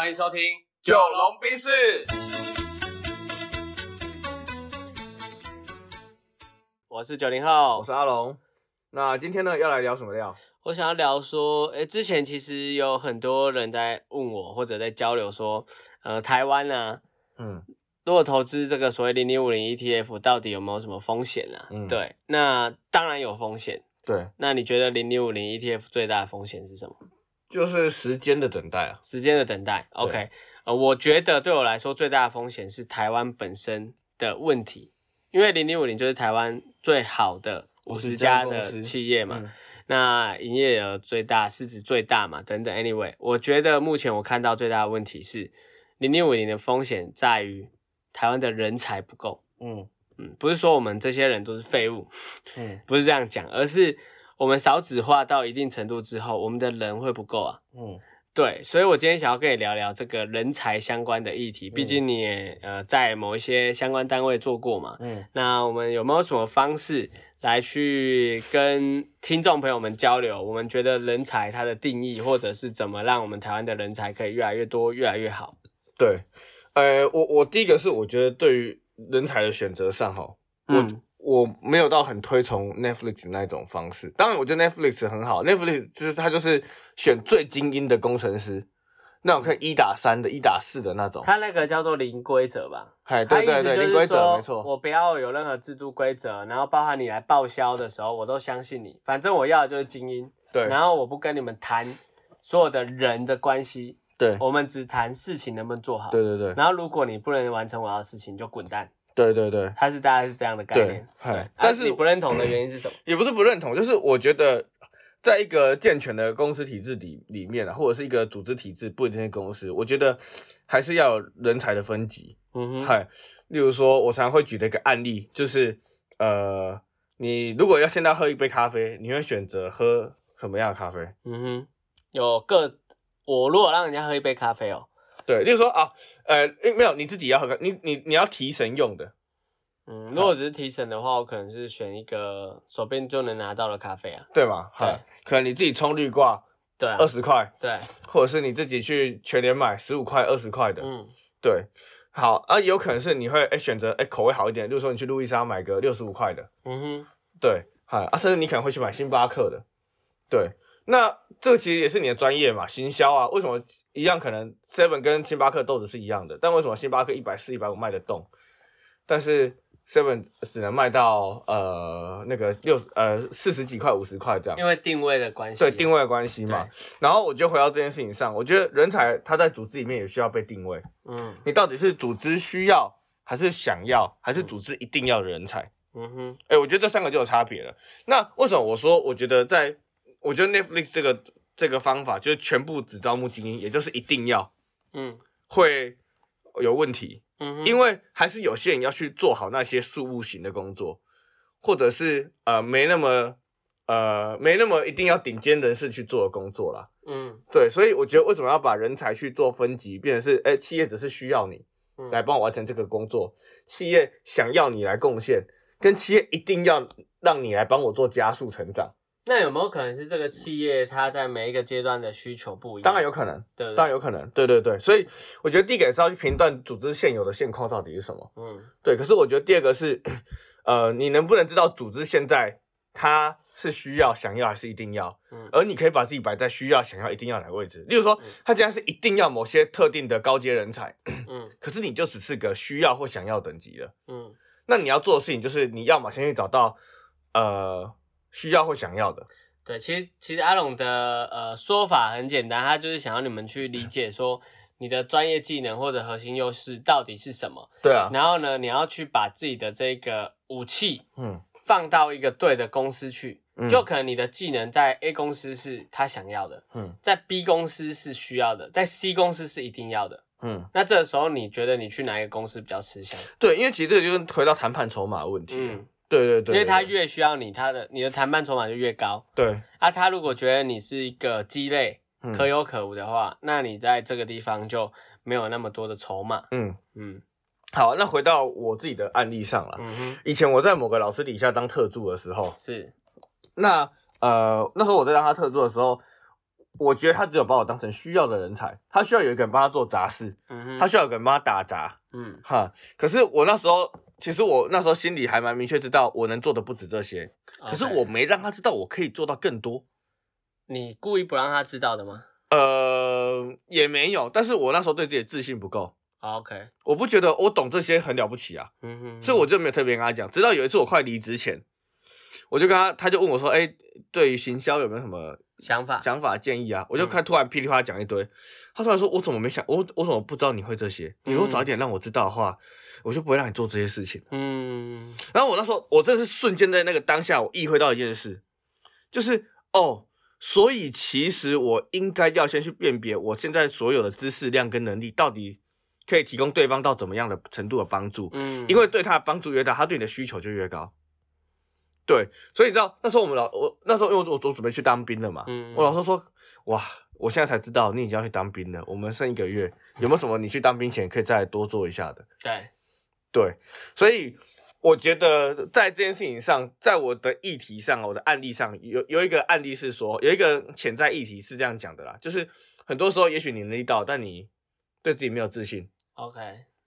欢迎收听《九龙冰室，我是九零后我，是阿龙。那今天呢，要来聊什么料？我想要聊说，诶，之前其实有很多人在问我，或者在交流说，呃，台湾呢、嗯如果投资这个所谓零零五零 ETF，到底有没有什么风险啊？嗯对，那当然有风险。对，那你觉得零零五零 ETF 最大的风险是什么？就是时间的等待啊。时间的等待。OK，呃，我觉得对我来说最大的风险是台湾本身的问题，因为零零五零就是台湾最好的五十家的企业嘛，嗯那营业额最大、市值最大嘛，等等。Anyway，我觉得目前我看到最大的问题是零零五零的风险在于台湾的人才不够。嗯嗯，不是说我们这些人都是废物，嗯不是这样讲，而是我们少子化到一定程度之后，我们的人会不够啊。嗯对，所以我今天想要跟你聊聊这个人才相关的议题，毕竟你也呃在某一些相关单位做过嘛。嗯那我们有没有什么方式来去跟听众朋友们交流？我们觉得人才它的定义，或者是怎么让我们台湾的人才可以越来越多、越来越好？对。呃，我我第一个是我觉得对于人才的选择上哈，我、嗯我没有到很推崇 Netflix 那种方式。当然，我觉得 Netflix 很好，Netflix 就是它就是选最精英的工程师，那种可以一打三的、一打四的那种。它那个叫做零规则吧？哎，它对对对，零规则没错。我不要有任何制度规则，然后包含你来报销的时候，我都相信你。反正我要的就是精英，对然后我不跟你们谈所有的人的关系，对我们只谈事情能不能做好。对对对然后如果你不能完成我要的事情，就滚蛋。对对对，它是大概是这样的概念。嗨对，但是但是你不认同的原因是什么？也不是不认同，就是我觉得在一个健全的公司体制里里面啊，或者是一个组织体制，不一定是公司，我觉得还是要有人才的分级。嗯哼，嗨，例如说，我常常会举的一个案例就是，呃，你如果要现在喝一杯咖啡，你会选择喝什么样的咖啡？嗯哼，有各我如果让人家喝一杯咖啡哦，对，例如说啊，呃，诶没有，你自己要喝咖，你你你要提神用的，嗯，如果只是提神的话，我可能是选一个手边就能拿到的咖啡啊。对吗？对，可能你自己冲绿挂对啊。二，十块，对，或者是你自己去全联买十五块、二十块的，嗯。对，好啊，有可能是你会哎选择哎口味好一点，就是说你去路易莎买个六十五块的，嗯哼，对，嗨啊，甚至你可能会去买星巴克的，对，那这个其实也是你的专业嘛，行销啊，为什么一样可能 Seven 跟星巴克豆子是一样的，但为什么星巴克一百四、一百五卖得动，但是 Seven 只能卖到呃那个六呃四十几块、五十块这样？因为定位的关系，对定位的关系嘛，然后我就回到这件事情上，我觉得人才他在组织里面也需要被定位。嗯你到底是组织需要，还是想要，还是组织一定要的人才？嗯哼，哎、我觉得这三个就有差别了。那为什么我说，我觉得在，我觉得 Netflix 这个这个方法，就是全部只招募精英，也就是一定要嗯。会有问题，嗯，因为还是有些人要去做好那些事务型的工作，或者是呃没那么呃没那么一定要顶尖人士去做的工作啦。嗯。对，所以我觉得为什么要把人才去做分级，变成是，哎、企业只是需要你嗯。来帮我完成这个工作，企业想要你来贡献，跟企业一定要让你来帮我做加速成长，那有没有可能是这个企业它在每一个阶段的需求不一样？当然有可能，对对，当然有可能，对对对，所以我觉得第一个也是要去评断组织现有的现况到底是什么，嗯对，可是我觉得第二个是，呃，你能不能知道组织现在它是需要、想要还是一定要？嗯而你可以把自己摆在需要、想要、一定要的位置。例如说嗯，他既然是一定要某些特定的高阶人才，嗯 可是你就只是个需要或想要等级的，嗯那你要做的事情就是你要么先去找到呃需要或想要的，对，其实其实阿龙的呃说法很简单，他就是想要你们去理解说你的专业技能或者核心优势到底是什么，对啊，然后呢，你要去把自己的这个武器嗯。放到一个对的公司去，嗯。就可能你的技能在 A 公司是他想要的，嗯。在 B 公司是需要的，在 C 公司是一定要的。嗯，那这个时候你觉得你去哪一个公司比较吃香？对，因为其实这个就是回到谈判筹码的问题，嗯，对对对，因为他越需要你，他的你的谈判筹码就越高。对啊，他如果觉得你是一个鸡肋，嗯可有可无的话，那你在这个地方就没有那么多的筹码。嗯。嗯好，那回到我自己的案例上了。嗯哼，以前我在某个老师底下当特助的时候，是，那呃那时候我在当他特助的时候，我觉得他只有把我当成需要的人才，他需要有一个人帮他做杂事，嗯哼，他需要有个人帮他打杂，嗯哈。可是我那时候，其实我那时候心里还蛮明确知道，我能做的不止这些，可是我没让他知道我可以做到更多。你故意不让他知道的吗呃，也没有，但是我那时候对自己的自信不够，好？OK，我不觉得我懂这些很了不起啊，嗯哼，所以我就没有特别跟他讲。直到有一次我快离职前，我就跟他，他就问我说：“哎、对于行销有没有什么想法，想法建议啊？”我就嗯看突然噼里啪啦讲一堆，他突然说：“我怎么没想，我我怎么不知道你会这些？你如果早一点让我知道的话，我就不会让你做这些事情。”嗯然后我那时候，我真的是瞬间在那个当下，我意会到一件事，就是哦，所以其实我应该要先去辨别我现在所有的知识量跟能力到底可以提供对方到怎么样的程度的帮助，嗯，因为对他的帮助越大，他对你的需求就越高。对，所以你知道那时候我们老我那时候因为我我我准备去当兵了嘛，嗯我老师说哇，我现在才知道你已经要去当兵了，我们剩一个月，有没有什么你去当兵前可以再多做一下的？对，对，所以我觉得在这件事情上，在我的议题上，我的案例上，有有一个案例是说，有一个潜在议题是这样讲的啦，就是很多时候也许你能力到，但你对自己没有自信。OK，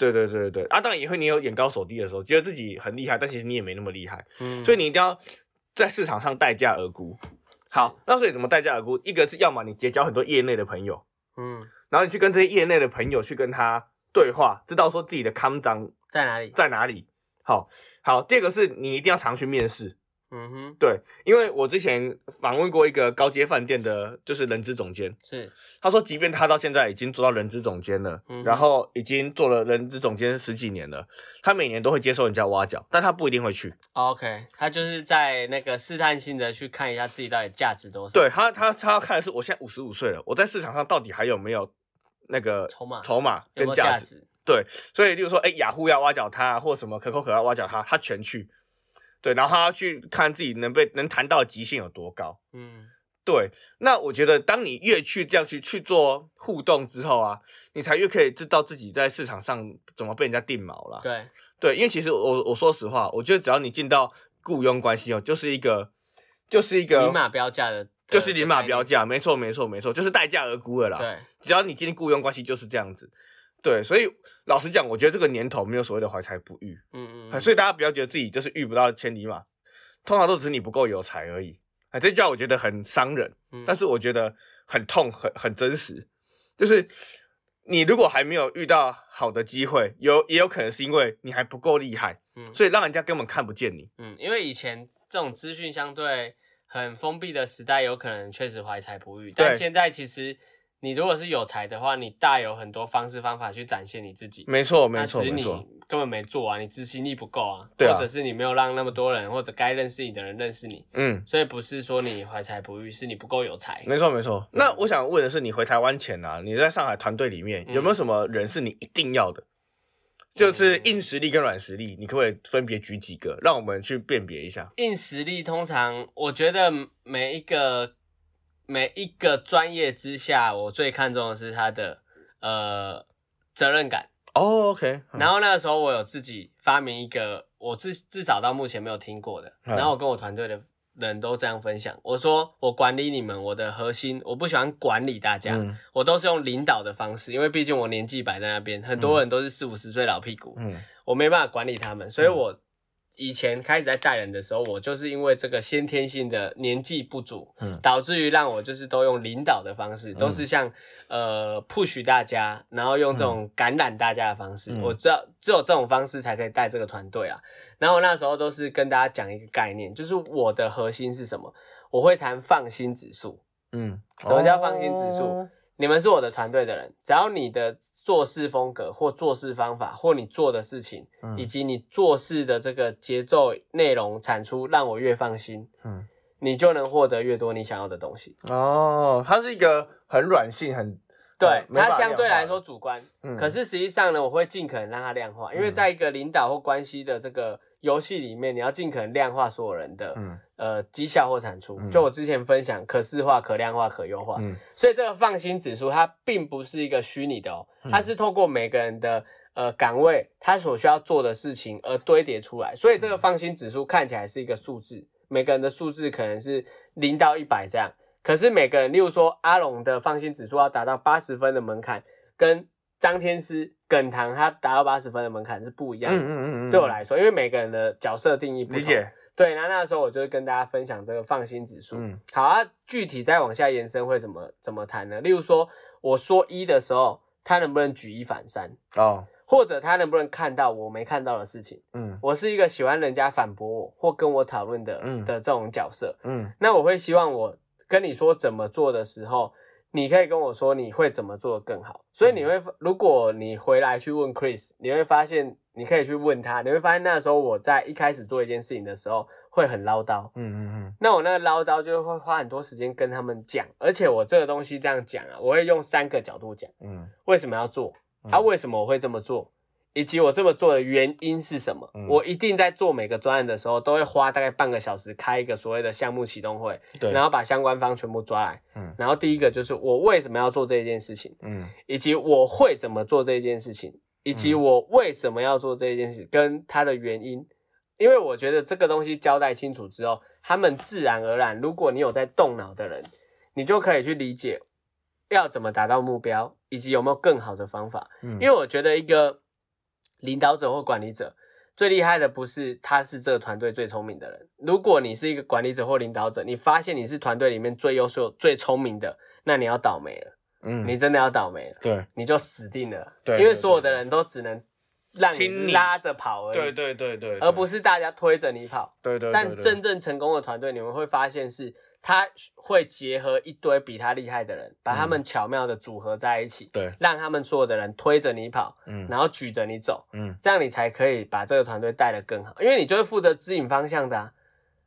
对对对对对，啊，当然也会你有眼高手低的时候，觉得自己很厉害，但其实你也没那么厉害，嗯，所以你一定要在市场上待价而沽。好，那所以怎么待价而沽？一个是要么你结交很多业内的朋友，嗯，然后你去跟这些业内的朋友去跟他对话，知道说自己的康章在哪里？在哪里。好好，第二个是你一定要常去面试，嗯哼，对，因为我之前访问过一个高阶饭店的，就是人资总监，是，他说，即便他到现在已经做到人资总监了，嗯然后已经做了人资总监十几年了，他每年都会接受人家挖角，但他不一定会去。OK，他就是在那个试探性的去看一下自己到底价值多少，对他，他他要看的是我现在五十五岁了，我在市场上到底还有没有那个筹码筹码跟价值。价值？对，所以例如说，哎，雅虎要挖角他，或什么可口可乐挖角他，他全去。对，然后他要去看自己能被能谈到的极限有多高。嗯对，那我觉得当你越去这样去去做互动之后啊，你才越可以知道自己在市场上怎么被人家定锚了。对，对，因为其实我我说实话，我觉得只要你进到雇佣关系哦，就是一个就是一个明码标价的，就是明码标价，价，没错没错没错，就是待价而沽了啦。对，只要你进雇佣关系就是这样子。对，所以老实讲，我觉得这个年头没有所谓的怀才不遇，嗯嗯，所以大家不要觉得自己就是遇不到千里马，通常都只是你不够有才而已。哎，这句话我觉得很伤人，嗯但是我觉得很痛，很很真实。就是你如果还没有遇到好的机会，有也有可能是因为你还不够厉害，嗯所以让人家根本看不见你。嗯，因为以前这种资讯相对很封闭的时代，有可能确实怀才不遇，但对现在其实你如果是有才的话，你大有很多方式方法去展现你自己。没错，那没错，只是你。根本没做啊，你执行力不够啊，对啊或者是你没有让那么多人或者该认识你的人认识你，嗯，所以不是说你怀才不遇，是你不够有才。没错，没错。那我想问的是，你回台湾前啊，你在上海团队里面嗯有没有什么人是你一定要的？就是硬实力跟软实力，你可不可以分别举几个，让我们去辨别一下？硬实力通常，我觉得每一个每一个专业之下，我最看重的是他的呃责任感。哦，OK，然后那个时候我有自己发明一个，我至至少到目前没有听过的，嗯。然后我跟我团队的人都这样分享，我说我管理你们，我的核心我不喜欢管理大家，嗯。我都是用领导的方式，因为毕竟我年纪摆在那边，很多人都是四五十岁老屁股，嗯。我没办法管理他们，所以我以前开始在带人的时候，我就是因为这个先天性的年纪不足，嗯导致于让我就是都用领导的方式，都是像呃 push 大家，然后用这种感染大家的方式，嗯我知道只有这种方式才可以带这个团队啊。然后那时候都是跟大家讲一个概念，就是我的核心是什么？我会谈放心指数。嗯，什么叫放心指数哦你们是我的团队的人，只要你的做事风格或做事方法，或你做的事情，嗯。以及你做事的这个节奏、内容、产出，让我越放心，嗯，你就能获得越多你想要的东西。哦，它是一个很软性、很对它相对来说主观，嗯。可是实际上呢，我会尽可能让它量化，因为嗯。在一个领导或关系的这个游戏里面，你要尽可能量化所有人的、嗯呃绩效或产出。嗯就我之前分享，可视化、可量化、可优化。嗯所以这个放心指数它并不是一个虚拟的哦，嗯它是透过每个人的呃岗位他所需要做的事情而堆叠出来。所以这个放心指数看起来是一个数字，每个人的数字可能是零到一百这样。可是每个人，例如说阿龙的放心指数要达到八十分的门槛，跟张天师、耿堂它达到八十分的门槛是不一样的。嗯嗯嗯嗯，对我来说，因为每个人的角色定义不同。理解。对，那那时候我就跟大家分享这个放心指数。嗯好啊，具体再往下延伸会怎么怎么谈呢？例如说，我说一的时候，他能不能举一反三，哦，或者他能不能看到我没看到的事情？嗯我是一个喜欢人家反驳我或跟我讨论的、嗯的这种角色，嗯那我会希望我跟你说怎么做的时候，你可以跟我说你会怎么做的更好。所以你会，如果你回来去问 Chris，你会发现，你可以去问他，你会发现那时候我在一开始做一件事情的时候会很唠叨。嗯嗯嗯那我那个唠叨就会花很多时间跟他们讲，而且我这个东西这样讲啊，我会用三个角度讲，嗯为什么要做，他啊，为什么我会这么做，以及我这么做的原因是什么。嗯我一定在做每个专案的时候，都会花大概半个小时开一个所谓的项目启动会，对，然后把相关方全部抓来。嗯然后第一个就是我为什么要做这件事情，嗯以及我会怎么做这件事情，以及嗯我为什么要做这件事，跟它的原因。因为我觉得这个东西交代清楚之后，他们自然而然，如果你有在动脑的人，你就可以去理解要怎么达到目标，以及有没有更好的方法。嗯，因为我觉得一个领导者或管理者最厉害的不是他是这个团队最聪明的人。如果你是一个管理者或领导者，你发现你是团队里面最优秀、最聪明的，那你要倒霉了，嗯你真的要倒霉了，对你就死定了。对因为所有的人都只能让你拉着跑而已，对对对对，而不是大家推着你跑。对对，但真正成功的团队，你们会发现是他会结合一堆比他厉害的人，把他们巧妙的组合在一起，嗯对，让他们所有的人推着你跑，嗯然后举着你走，嗯这样你才可以把这个团队带得更好，因为你就是负责指引方向的啊。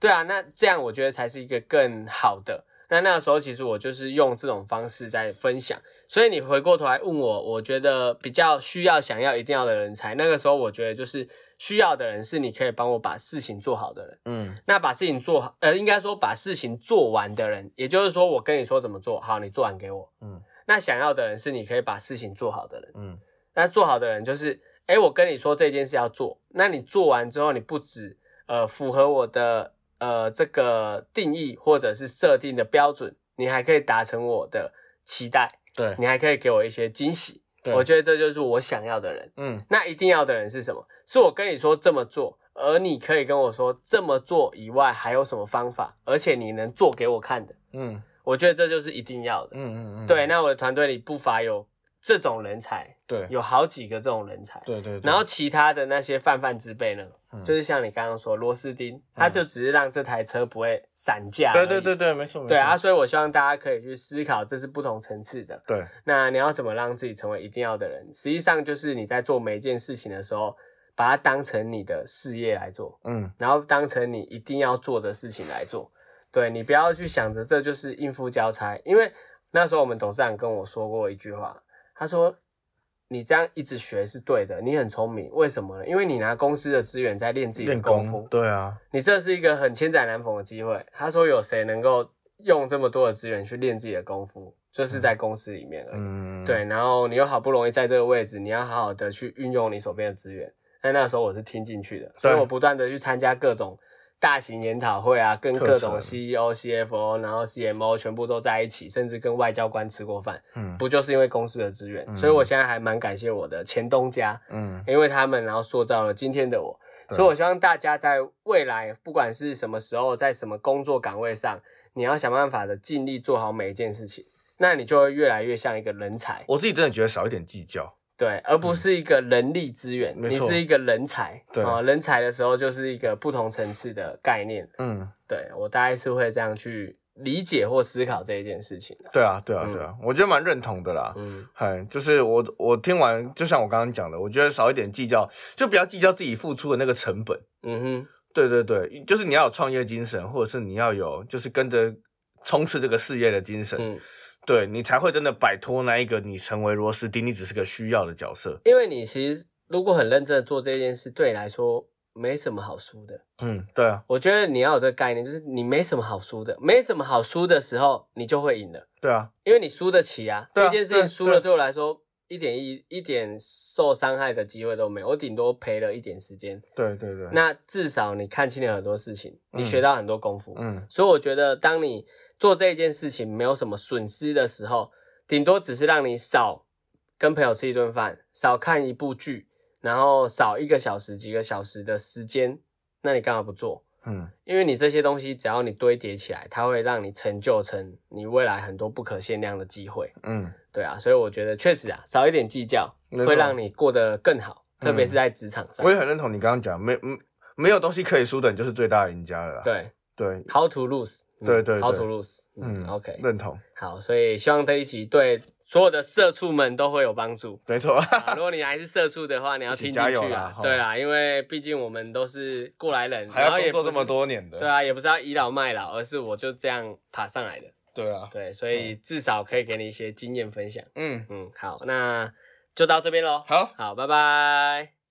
对啊，那这样我觉得才是一个更好的。那那个时候其实我就是用这种方式在分享，所以你回过头来问我，我觉得比较需要、想要、一定要的人才，那个时候我觉得就是需要的人是你可以帮我把事情做好的人。嗯那把事情做好，呃，应该说把事情做完的人，也就是说我跟你说怎么做好，你做完给我。嗯那想要的人是你可以把事情做好的人。嗯那做好的人就是，哎，我跟你说这件事要做，那你做完之后，你不止呃符合我的呃这个定义或者是设定的标准，你还可以达成我的期待，对你还可以给我一些惊喜。对，我觉得这就是我想要的人。嗯那一定要的人是什么？是我跟你说这么做，而你可以跟我说这么做以外还有什么方法，而且你能做给我看的。嗯我觉得这就是一定要的。嗯嗯嗯，对，那我的团队里不乏有这种人才，对有好几个这种人才。对对，然后其他的那些泛泛之辈呢，嗯就是像你刚刚说螺丝钉，它就只是让这台车不会散架。对对对。对，没错没错，对啊，所以我希望大家可以去思考，这是不同层次的。对，那你要怎么让自己成为一定要的人？实际上就是你在做每一件事情的时候，把它当成你的事业来做，嗯然后当成你一定要做的事情来做。对你不要去想着这就是应付交差，因为那时候我们董事长跟我说过一句话，他说：“你这样一直学是对的，你很聪明，为什么呢？因为你拿公司的资源在练自己的功夫，对啊，你这是一个很千载难逢的机会。他说有谁能够用这么多的资源去练自己的功夫，就是在公司里面而已。嗯对，然后你又好不容易在这个位置，你要好好的去运用你手边的资源。那那时候我是听进去的，所以我不断的去参加各种大型研讨会啊，跟各种 CEO、CFO，然后 CMO 全部都在一起，甚至跟外交官吃过饭，嗯不就是因为公司的资源？嗯所以我现在还蛮感谢我的前东家，嗯因为他们然后塑造了今天的我。所以我希望大家在未来，不管是什么时候，在什么工作岗位上，你要想办法的尽力做好每一件事情，那你就会越来越像一个人才。我自己真的觉得少一点计较，对，而不是一个人力资源，你是一个人才。对啊、人才的时候就是一个不同层次的概念。嗯，对我大概是会这样去理解或思考这一件事情的。对啊对啊嗯对啊，我觉得蛮认同的啦。嗯嗨，就是我我听完，就像我刚刚讲的，我觉得少一点计较，就不要计较自己付出的那个成本。嗯哼，对对对，就是你要有创业精神，或者是你要有就是跟着冲刺这个事业的精神，嗯，对你才会真的摆脱那一个你成为螺丝钉，你只是个需要的角色。因为你其实如果很认真的做这件事，对你来说没什么好输的。嗯，对啊，我觉得你要有这个概念，就是你没什么好输的，没什么好输的时候，你就会赢了，对啊，因为你输得起啊。这件事情对输了，对对我来说一点一一点受伤害的机会都没有，我顶多赔了一点时间。对对对，那至少你看清了很多事情，你嗯学到很多功夫。嗯所以我觉得，当你做这件事情没有什么损失的时候，顶多只是让你少跟朋友吃一顿饭，少看一部剧，然后少一个小时、几个小时的时间，那你干嘛不做？嗯因为你这些东西，只要你堆叠起来，它会让你成就成你未来很多不可限量的机会。嗯，对啊，所以我觉得确实啊，少一点计较会让你过得更好，特别嗯是在职场上。我也很认同你刚刚讲，没嗯没有东西可以输的，你就是最大的赢家了啦。对对，，How to lose？嗯对对，How to lose？嗯嗯，OK，认同，好，所以希望这一集对所有的社畜们都会有帮助。没错。啊如果你还是社畜的话，你要听进去啊，对啦，因为毕竟我们都是过来人，还然要工作这么，多年的，对啊，也不是要倚老卖老，而是我就这样爬上来的，对啊，对，所以至少可以给你一些经验分享。嗯，嗯，好，那就到这边喽。好。好，拜拜。